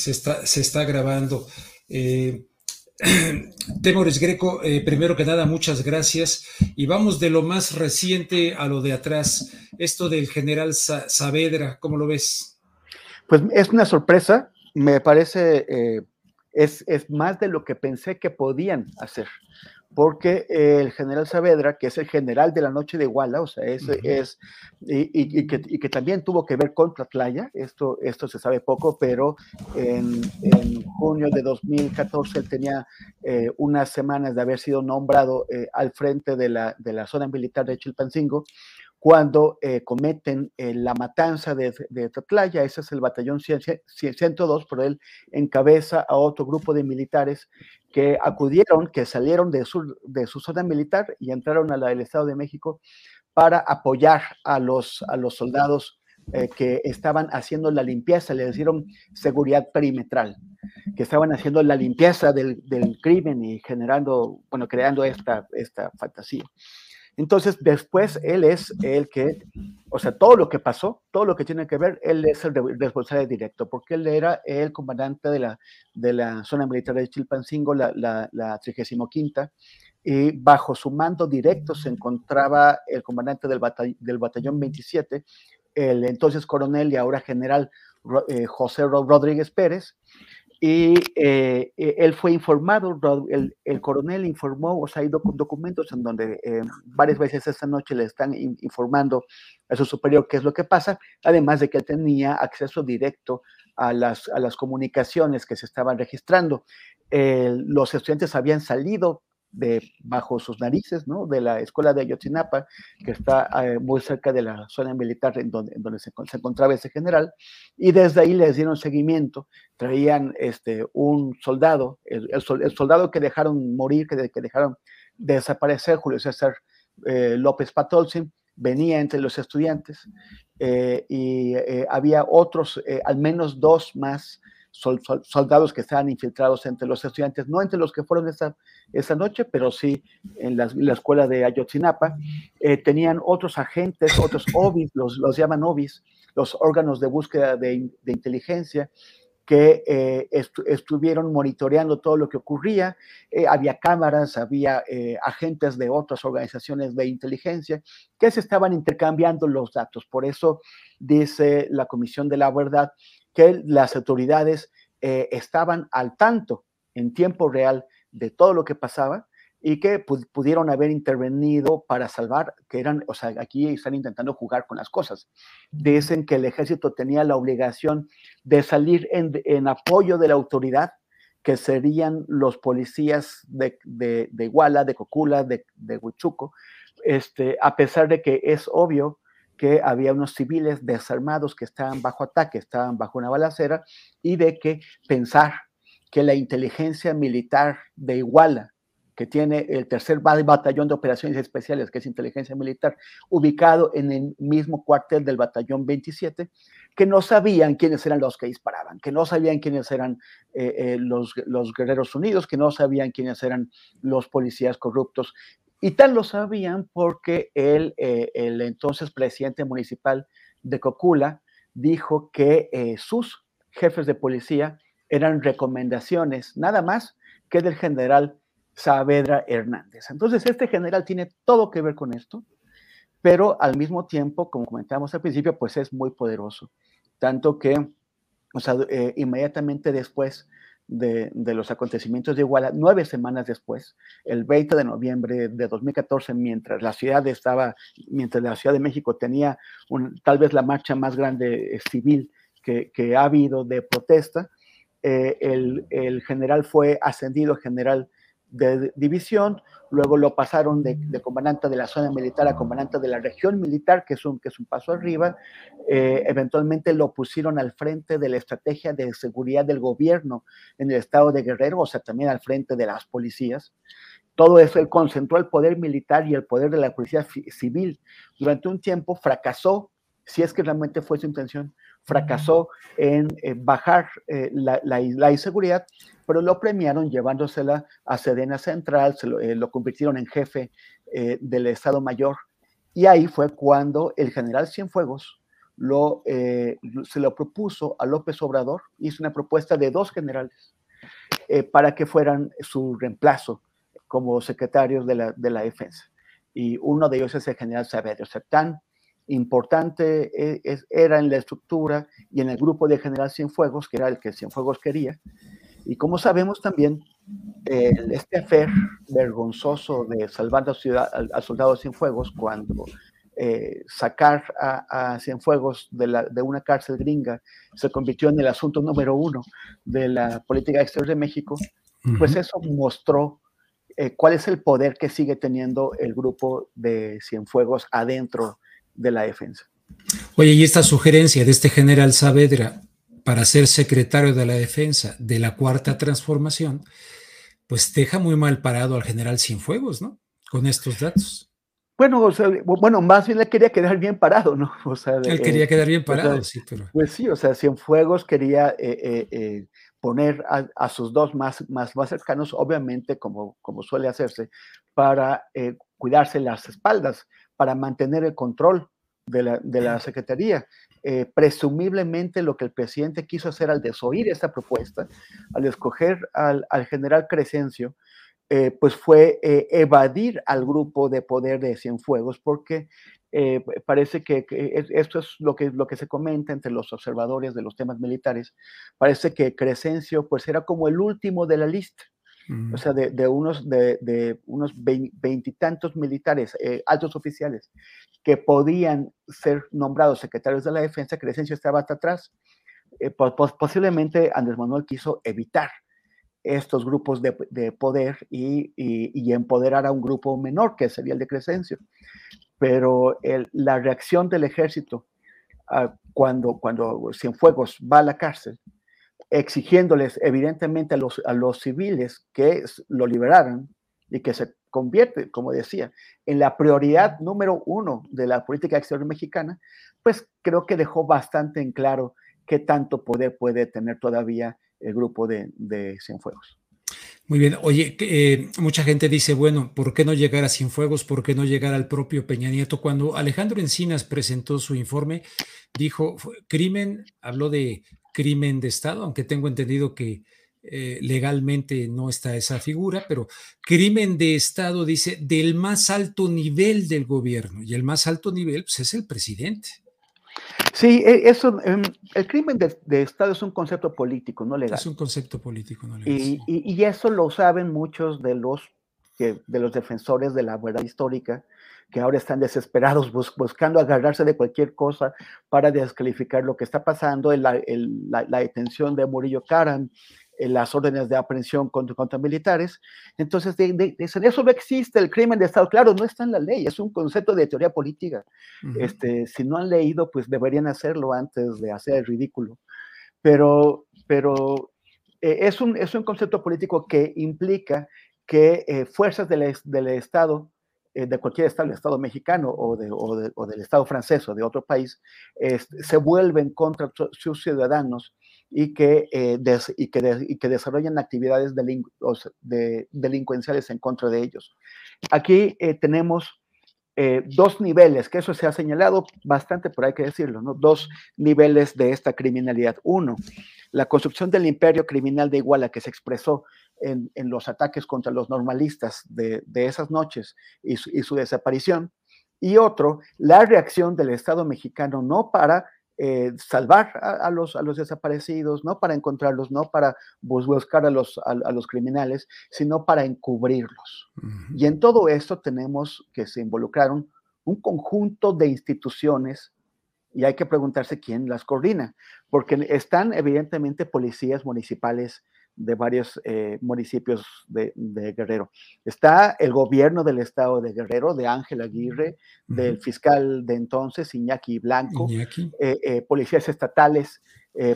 se está, se está grabando. Eh, Temores Greco, eh, primero que nada, muchas gracias. Y vamos de lo más reciente a lo de atrás. Esto del general Saavedra, ¿cómo lo ves? Pues es una sorpresa, me parece, eh, es, es, más de lo que pensé que podían hacer porque el general Saavedra, que es el general de la noche de Iguala, o sea, es, es y, que, también tuvo que ver con Tlatlaya, esto, esto se sabe poco, pero en, junio de 2014 él tenía eh, unas semanas de haber sido nombrado eh, al frente de la, de la zona militar de Chilpancingo, cuando eh, cometen la matanza de, de Tatlaya, ese es el batallón 102, pero él encabeza a otro grupo de militares que acudieron, que salieron de su, de su zona militar y entraron a la del Estado de México para apoyar a los, a los soldados eh, que estaban haciendo la limpieza, le dieron seguridad perimetral, que estaban haciendo la limpieza del, del crimen y generando, bueno, creando esta, esta fantasía. Entonces, después él es el que, o sea, todo lo que pasó, todo lo que tiene que ver, él es el responsable directo, porque él era el comandante de la, de la zona militar de Chilpancingo, la, la, la 35 y bajo su mando directo se encontraba el comandante del, del batallón 27, el entonces coronel y ahora general eh, José Rodríguez Pérez, y eh, e, él fue informado, el, el, coronel informó, o sea, hay documentos en donde eh, varias veces esta noche le están informando a su superior qué es lo que pasa, además de que él tenía acceso directo a las, a las comunicaciones que se estaban registrando. los estudiantes habían salido de bajo sus narices, ¿no? De la escuela de Ayotzinapa, que está eh, muy cerca de la zona militar en donde, en donde se, encontraba ese general, y desde ahí les dieron seguimiento, traían este, un soldado, el, el, soldado que dejaron morir, que, que dejaron desaparecer, Julio César eh, López Patolsin, venía entre los estudiantes, eh, y había otros, al menos dos más soldados que estaban infiltrados entre los estudiantes, no entre los que fueron esa, esa noche, pero sí en la, escuela de Ayotzinapa. Eh, tenían otros agentes, otros OBIs, los, los llaman OBIs, los órganos de búsqueda de, de inteligencia, que eh, estuvieron monitoreando todo lo que ocurría. Eh, había cámaras, había eh, agentes de otras organizaciones de inteligencia que se estaban intercambiando los datos. Por eso dice la Comisión de la Verdad que las autoridades eh, estaban al tanto en tiempo real de todo lo que pasaba y que pudieron haber intervenido para salvar, que eran, o sea, aquí están intentando jugar con las cosas. Dicen que el ejército tenía la obligación de salir en, apoyo de la autoridad, que serían los policías de, de, de Iguala, de Cocula, de, de Huichuco, este, a pesar de que es obvio que había unos civiles desarmados que estaban bajo ataque, estaban bajo una balacera, y de que pensar que la inteligencia militar de Iguala, que tiene el tercer batallón de operaciones especiales, que es inteligencia militar, ubicado en el mismo cuartel del batallón 27, que no sabían quiénes eran los que disparaban, que no sabían quiénes eran eh, eh, los, los guerreros unidos, que no sabían quiénes eran los policías corruptos, y tal lo sabían porque el, eh, el entonces presidente municipal de Cocula dijo que eh, sus jefes de policía eran recomendaciones nada más que del general Saavedra Hernández. Entonces, este general tiene todo que ver con esto, pero al mismo tiempo, como comentamos al principio, pues es muy poderoso. Tanto que, o sea, eh, inmediatamente después de, los acontecimientos de Iguala, nueve semanas después, el 20 de noviembre de 2014, mientras la ciudad estaba, mientras la Ciudad de México tenía tal vez la marcha más grande eh, civil que, ha habido de protesta, eh, el, el, general fue ascendido general de división, luego lo pasaron de, comandante de la zona militar a comandante de la región militar, que es un, que es un paso arriba, eh, eventualmente lo pusieron al frente de la estrategia de seguridad del gobierno en el estado de Guerrero, o sea, también al frente de las policías. Todo eso, él concentró el poder militar y el poder de la policía civil. Durante un tiempo fracasó, si es que realmente fue su intención, fracasó en bajar eh, la, la, inseguridad, pero lo premiaron llevándosela a Sedena Central, eh, lo convirtieron en jefe eh, del Estado Mayor. Y ahí fue cuando el general Cienfuegos lo, eh, se lo propuso a López Obrador, hizo una propuesta de dos generales eh, para que fueran su reemplazo como secretarios de la, de la defensa. Y uno de ellos es el general Saavedra. Tan importante es, era en la estructura y en el grupo de general Cienfuegos, que era el que Cienfuegos quería. Y como sabemos también, este afer vergonzoso de salvar a, ciudad, a, soldados Cienfuegos cuando eh, sacar a, Cienfuegos de, la, de, una cárcel gringa se convirtió en el asunto número uno de la política exterior de México, pues eso mostró eh, cuál es el poder que sigue teniendo el grupo de Cienfuegos adentro de la defensa. Oye, y esta sugerencia de este general Saavedra para ser secretario de la defensa de la cuarta transformación, pues deja muy mal parado al general Cienfuegos, ¿no? Con estos datos. Bueno, bueno, más bien le quería quedar bien parado, ¿no? O sea, Él quería quedar bien parado, sí, pero... Pues sí, o sea, Cienfuegos quería eh, eh, eh, poner a, sus dos más, más, más cercanos, obviamente, como, como suele hacerse, para cuidarse las espaldas, para mantener el control de la, de la Secretaría. presumiblemente lo que el presidente quiso hacer al desoír esta propuesta, al escoger al, al general Crescencio, eh, pues fue eh, evadir al grupo de poder de Cienfuegos, porque eh, parece que, esto es lo que, lo que se comenta entre los observadores de los temas militares, parece que Crescencio pues era como el último de la lista, o sea, de, unos, de, unos veintitantos militares, altos oficiales, que podían ser nombrados secretarios de la defensa, Crescencio estaba hasta atrás. posiblemente Andrés Manuel quiso evitar estos grupos de, poder y, empoderar a un grupo menor, que sería el de Crescencio. Pero la reacción del ejército ah, cuando, cuando Cienfuegos va a la cárcel, exigiéndoles evidentemente a los, a los civiles que lo liberaran y que se convierte, como decía, en la prioridad número uno de la política exterior mexicana, pues creo que dejó bastante en claro qué tanto poder puede tener todavía el grupo de, de Cienfuegos. Muy bien, oye, eh, mucha gente dice, bueno, ¿por qué no llegar a Cienfuegos? ¿Por qué no llegar al propio Peña Nieto? Cuando Alejandro Encinas presentó su informe, dijo, crimen, habló de crimen de Estado, aunque tengo entendido que eh, legalmente no está esa figura, pero crimen de Estado dice del más alto nivel del gobierno, y el más alto nivel pues, es el presidente. Sí, e, eso, em, el crimen de, Estado es un concepto político, no legal. Es un concepto político, no legal. Y, eso lo saben muchos de los, que, de los defensores de la verdad histórica, que ahora están desesperados buscando agarrarse de cualquier cosa para descalificar lo que está pasando, la, la, detención de Murillo Karam, las órdenes de aprehensión contra, contra militares. Entonces, de, eso no existe el crimen de Estado. Claro, no está en la ley, es un concepto de teoría política. este, si no han leído, pues deberían hacerlo antes de hacer el ridículo. Pero, pero eh, es, un, es un concepto político que implica que eh, fuerzas del, del Estado eh, de cualquier estado, el Estado mexicano o, de, o, de, o, del Estado francés o de otro país, se vuelven contra sus ciudadanos y que, eh, desarrollan actividades de, delincuenciales en contra de ellos. Aquí eh, tenemos eh, dos niveles, que eso se ha señalado bastante, por hay que decirlo, ¿no? dos niveles de esta criminalidad. Uno, la construcción del imperio criminal de Iguala que se expresó en, en los ataques contra los normalistas de, de esas noches y su, y su desaparición. Y otro, la reacción del Estado mexicano no para eh, salvar a, los, a los desaparecidos, no para encontrarlos, no para buscar a los, a, los criminales, sino para encubrirlos. Y en todo esto tenemos que se involucraron un conjunto de instituciones y hay que preguntarse quién las coordina, porque están evidentemente policías municipales de varios eh, municipios de, Guerrero. Está el gobierno del estado de Guerrero, de Ángel Aguirre, del fiscal de entonces, Iñaki Blanco, eh, eh, policías estatales,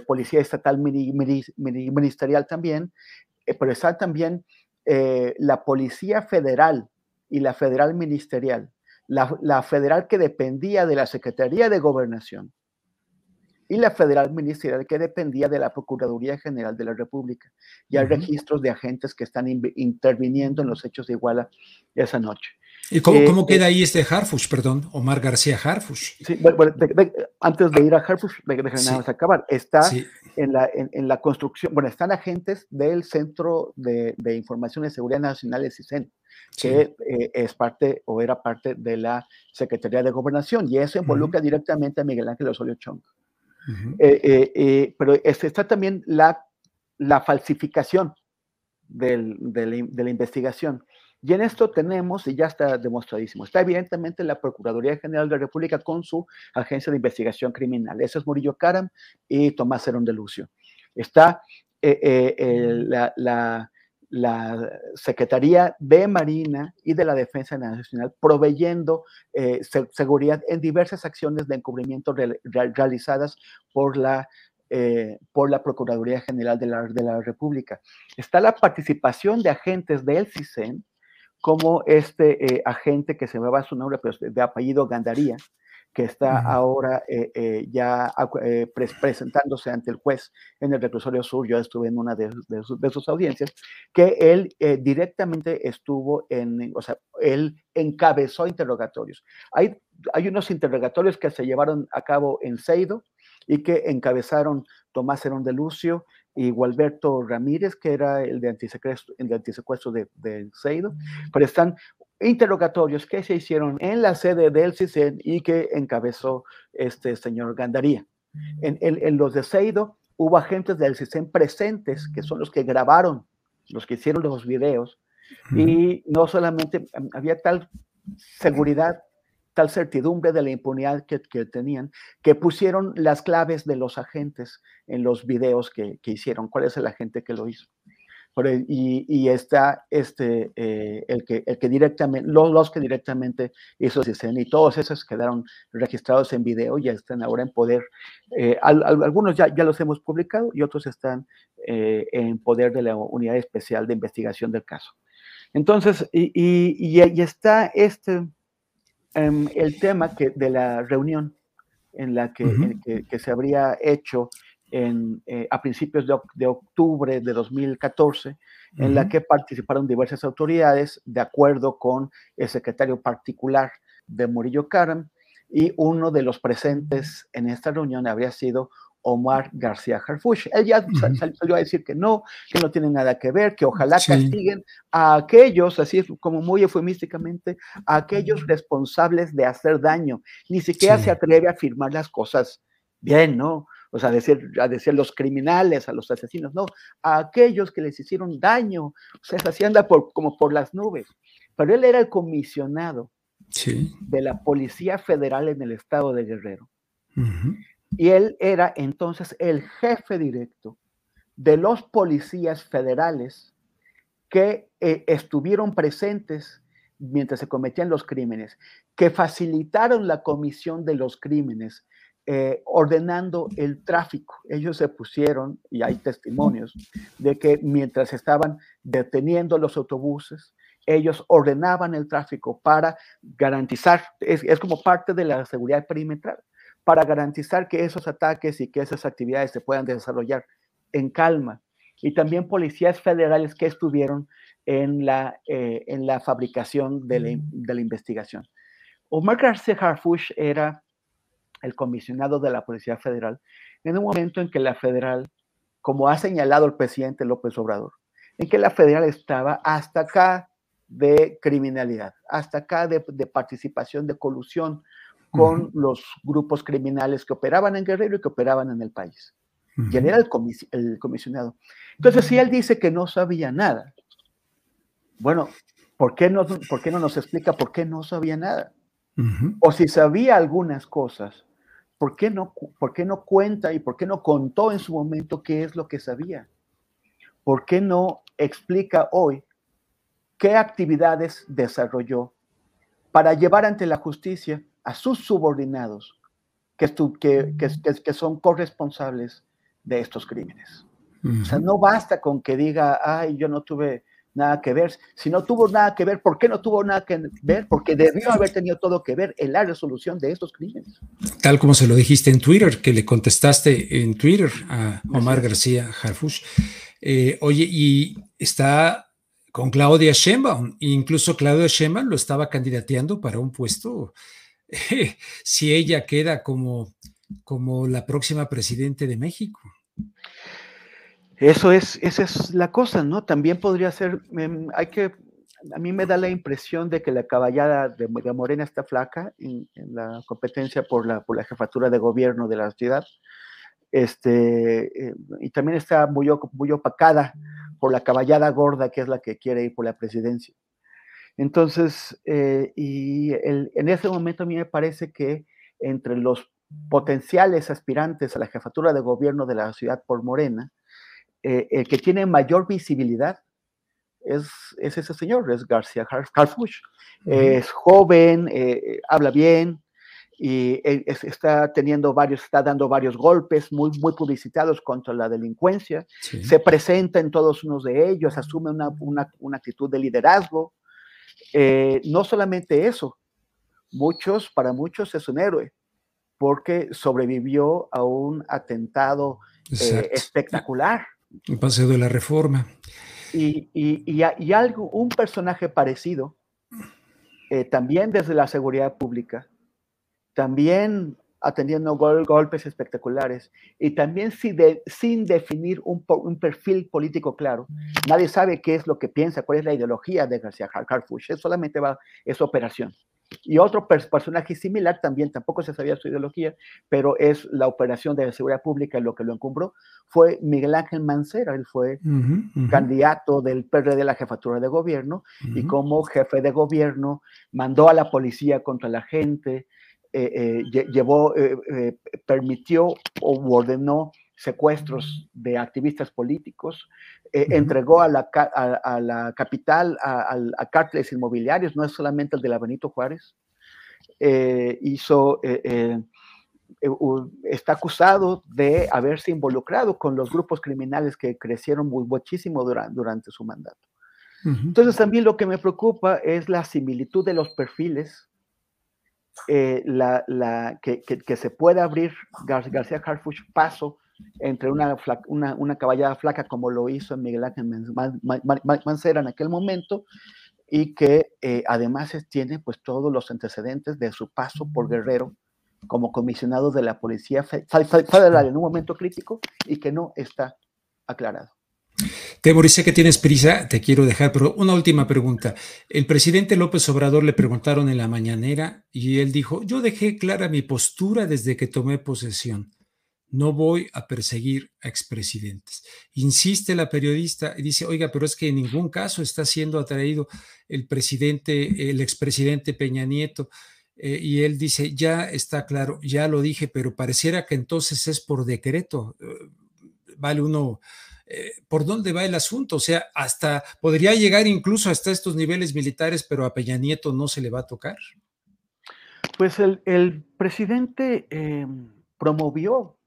policía estatal ministerial también, pero está también la policía federal y la federal ministerial, la federal que dependía de la Secretaría de Gobernación y la federal ministerial que dependía de la Procuraduría General de la República. Y hay registros de agentes que están interviniendo en los hechos de Iguala esa noche. ¿Y cómo, eh, queda ahí este Harfush, perdón, Omar García Harfush? Sí, bueno, antes de ir a Harfush, déjenme acabar. Está en, la, en, la construcción, bueno, están agentes del Centro de, Información y Seguridad Nacional, de CISEN, que eh, es parte o era parte de la Secretaría de Gobernación, y eso involucra directamente a Miguel Ángel Osorio Chong. Pero está también la, la falsificación del, de la investigación. Y en esto tenemos, y ya está demostradísimo, está evidentemente la Procuraduría General de la República con su Agencia de Investigación Criminal. Eso es Murillo Caram y Tomás Herón de Lucio. Está eh, eh, la, Secretaría de Marina y de la Defensa Nacional proveyendo eh, seguridad en diversas acciones de encubrimiento realizadas por la por la Procuraduría General de la, de la, República. Está la participación de agentes del CISEN, como este eh, agente que se va su nombre, pero de apellido Gandaría, que está ahora eh, eh, ya presentándose ante el juez en el reclusorio sur, yo estuve en una de, sus, audiencias, que él directamente estuvo en, o sea, él encabezó interrogatorios. Hay, hay unos interrogatorios que se llevaron a cabo en Seido y que encabezaron Tomás Herón de Lucio, y Gualberto Ramírez, que era el de antisecuestro, el de, antisecuestro de, de Seido, pero están interrogatorios que se hicieron en la sede del CISEN y que encabezó este señor Gandaría. En, en, los de Seido hubo agentes del CISEN presentes, que son los que grabaron, los que hicieron los videos, y no solamente había tal seguridad tal certidumbre de la impunidad que, tenían, que pusieron las claves de los agentes en los videos que, hicieron. ¿Cuál es el agente que lo hizo? Y, está este, eh, el, que, el que directamente, los, que directamente hizo CISEN y todos esos quedaron registrados en video, ya están ahora en poder. Eh, algunos ya, ya los hemos publicado y otros están eh, en poder de la Unidad Especial de Investigación del caso. Entonces, y, y, y está este, Em, el tema que, de la reunión en la que, que, se habría hecho en, eh, a principios de, octubre de 2014, en la que participaron diversas autoridades de acuerdo con el secretario particular de Murillo Karam, y uno de los presentes en esta reunión habría sido Omar García Harfuch. Él ya salió a decir que no, que no tiene nada que ver, que ojalá castiguen a aquellos, así como muy eufemísticamente, a aquellos responsables de hacer daño. Ni siquiera se atreve a afirmar las cosas bien, ¿no? O sea, a decir, a decir los criminales, a los asesinos, no, a aquellos que les hicieron daño. O sea, así anda por, como por las nubes. Pero él era el comisionado de la Policía Federal en el estado de Guerrero. Y él era entonces el jefe directo de los policías federales que eh, estuvieron presentes mientras se cometían los crímenes, que facilitaron la comisión de los crímenes, eh, ordenando el tráfico. Ellos se pusieron, y hay testimonios, de que mientras estaban deteniendo los autobuses, ellos ordenaban el tráfico para garantizar, es como parte de la seguridad perimetral para garantizar que esos ataques y que esas actividades se puedan desarrollar en calma. Y también policías federales que estuvieron en la, eh, en la fabricación de la, de la, investigación. Omar García Harfush era el comisionado de la Policía Federal en un momento en que la federal, como ha señalado el presidente López Obrador, en que la federal estaba hasta acá de criminalidad, hasta acá de, de participación, de colusión con los grupos criminales que operaban en Guerrero y que operaban en el país. Y él era el, comisionado. Entonces, si él dice que no sabía nada, bueno, ¿por qué no, por qué no nos explica por qué no sabía nada? O si sabía algunas cosas, ¿por qué, no, ¿por qué no cuenta y por qué no contó en su momento qué es lo que sabía? ¿Por qué no explica hoy qué actividades desarrolló para llevar ante la justicia a sus subordinados que, que, que, que son corresponsables de estos crímenes. O sea, no basta con que diga, ay, yo no tuve nada que ver. Si no tuvo nada que ver, ¿por qué no tuvo nada que ver? Porque debió haber tenido todo que ver en la resolución de estos crímenes. Tal como se lo dijiste en Twitter, que le contestaste en Twitter a Omar García Harfush. Eh, oye, y está con Claudia Sheinbaum. Incluso Claudia Sheinbaum lo estaba candidateando para un puesto si ella queda como, como la próxima presidente de México. Eso es, esa es la cosa, ¿no? También podría ser, em, hay que, a mí me da la impresión de que la caballada de, Morena está flaca en, la competencia por la, por la jefatura de gobierno de la ciudad, este, eh, y también está muy, muy opacada por la caballada gorda que es la que quiere ir por la presidencia. Entonces, eh, y en ese momento a mí me parece que entre los potenciales aspirantes a la jefatura de gobierno de la ciudad por Morena, eh, el que tiene mayor visibilidad es, ese señor, es García Harfuch. Es joven, eh, habla bien, y está teniendo varios, está dando varios golpes muy, muy publicitados contra la delincuencia, se presenta en todos unos de ellos, asume una, una, una actitud de liderazgo. Eh, no solamente eso, muchos, para muchos es un héroe, porque sobrevivió a un atentado eh, espectacular. Un paseo de la reforma. Y, y, y, algo, un personaje parecido, eh, también desde la seguridad pública, también atendiendo golpes espectaculares y también sin, sin definir un, un, perfil político claro. Nadie sabe qué es lo que piensa, cuál es la ideología de García Harfuch, solamente va, es operación. Y otro personaje similar también, tampoco se sabía su ideología, pero es la operación de la seguridad pública lo que lo encumbró, fue Miguel Ángel Mancera, él fue candidato del PRD de la jefatura de gobierno y como jefe de gobierno mandó a la policía contra la gente, eh, eh, llevó, eh, permitió o ordenó secuestros de activistas políticos, entregó a la, a, la capital a, a, cárteles inmobiliarios, no es solamente el de la Benito Juárez, hizo, está acusado de haberse involucrado con los grupos criminales que crecieron muchísimo durante, durante su mandato. Entonces también lo que me preocupa es la similitud de los perfiles eh, la, la, que, que, se puede abrir García Harfuch paso entre una, una, caballada flaca como lo hizo Miguel Ángel Mancera en aquel momento y que eh, además tiene pues todos los antecedentes de su paso por Guerrero como comisionado de la Policía Federal en un momento crítico y que no está aclarado. Tebor, sé que tienes prisa, te quiero dejar, pero una última pregunta. El presidente López Obrador le preguntaron en la mañanera y él dijo, yo dejé clara mi postura desde que tomé posesión. No voy a perseguir a expresidentes. Insiste la periodista y dice, oiga, pero es que en ningún caso está siendo atraído el presidente, el expresidente Peña Nieto. Eh, y él dice, ya está claro, ya lo dije, pero pareciera que entonces es por decreto. Eh, vale uno eh, por dónde va el asunto. O sea, hasta podría llegar incluso hasta estos niveles militares, pero a Peña Nieto no se le va a tocar. Pues el, presidente em, promovió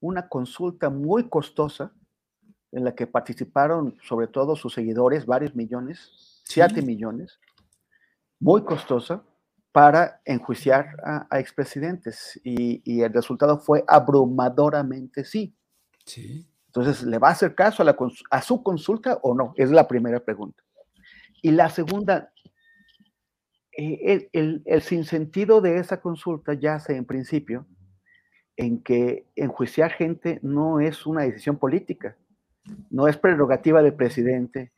una consulta muy costosa en la que participaron sobre todo sus seguidores, varios millones, siete millones, muy costosa para enjuiciar a, expresidentes y, y, el resultado fue abrumadoramente sí. Sí. Entonces, ¿le va a hacer caso a, su consulta o no? Es la primera pregunta. Y la segunda, eh, el, el, sinsentido de esa consulta yace en principio en que enjuiciar gente no es una decisión política, no es prerrogativa del presidente,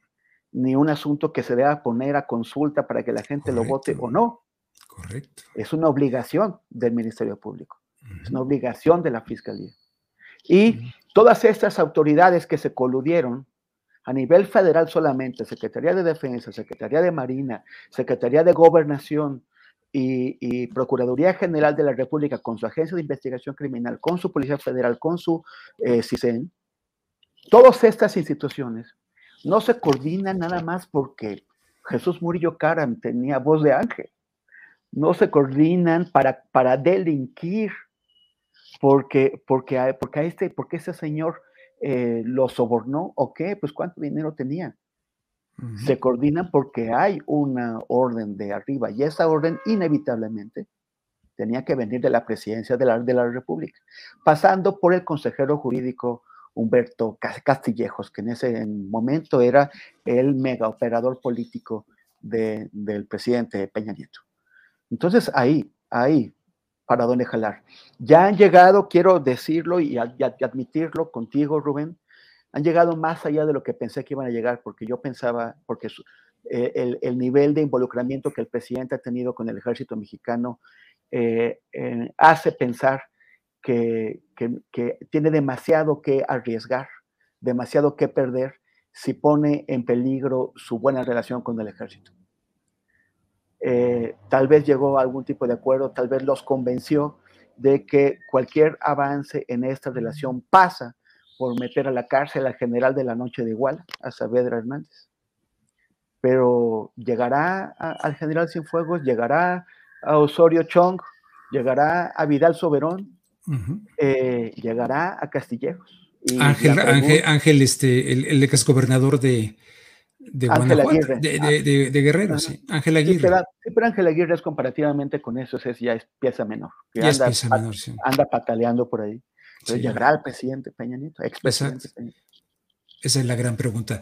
ni un asunto que se deba poner a consulta para que la gente lo vote o no. Correcto. Es una obligación del Ministerio Público, es una obligación de la Fiscalía. Y todas estas autoridades que se coludieron a nivel federal solamente, Secretaría de Defensa, Secretaría de Marina, Secretaría de Gobernación y, Procuraduría General de la República con su Agencia de Investigación Criminal, con su Policía Federal, con su eh, CISEN, todas estas instituciones no se coordinan nada más porque Jesús Murillo Caram tenía voz de ángel, no se coordinan para, para delinquir porque, porque, porque, este, porque ese señor eh, lo sobornó o qué, pues cuánto dinero tenía. Se coordinan porque hay una orden de arriba y esa orden inevitablemente tenía que venir de la presidencia de la, de la República, pasando por el consejero jurídico Humberto Castillejos, que en ese momento era el mega operador político del presidente Peña Nieto. Entonces ahí, ahí, para dónde jalar. Ya han llegado, quiero decirlo y, admitirlo contigo, Rubén, han llegado más allá de lo que pensé que iban a llegar, porque yo pensaba, porque eh, el, nivel de involucramiento que el presidente ha tenido con el ejército mexicano eh, eh, hace pensar que, tiene demasiado que arriesgar, demasiado que perder si pone en peligro su buena relación con el ejército. tal vez llegó a algún tipo de acuerdo, tal vez los convenció de que cualquier avance en esta relación pasa por meter a la cárcel al general de la noche de Iguala, a Saavedra Hernández. Pero llegará al general Cienfuegos, llegará a Osorio Chong, llegará a Vidal Soberón, eh, llegará a Castillejos. Ángel, Ángel, este, el, ex gobernador de, de Guanajuato, de, de, Guerrero, sí. Ángel Aguirre. Sí pero, Ángel Aguirre es comparativamente con eso, es, ya es pieza menor. ya anda, es pieza menor, sí. Anda pataleando por ahí. Entonces llegará el presidente Peña Nieto, expresidente Peña Nieto. Esa es la gran pregunta.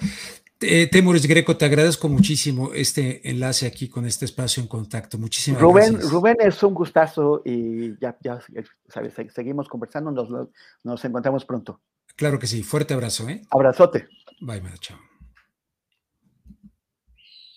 Eh, Greco, te agradezco muchísimo este enlace aquí con este espacio en contacto. Muchísimas Rubén, gracias. Rubén, es un gustazo y ya, ya sabes, seguimos conversando, nos, nos encontramos pronto. Claro que sí, fuerte abrazo. ¿eh? Abrazote. Bye, chao.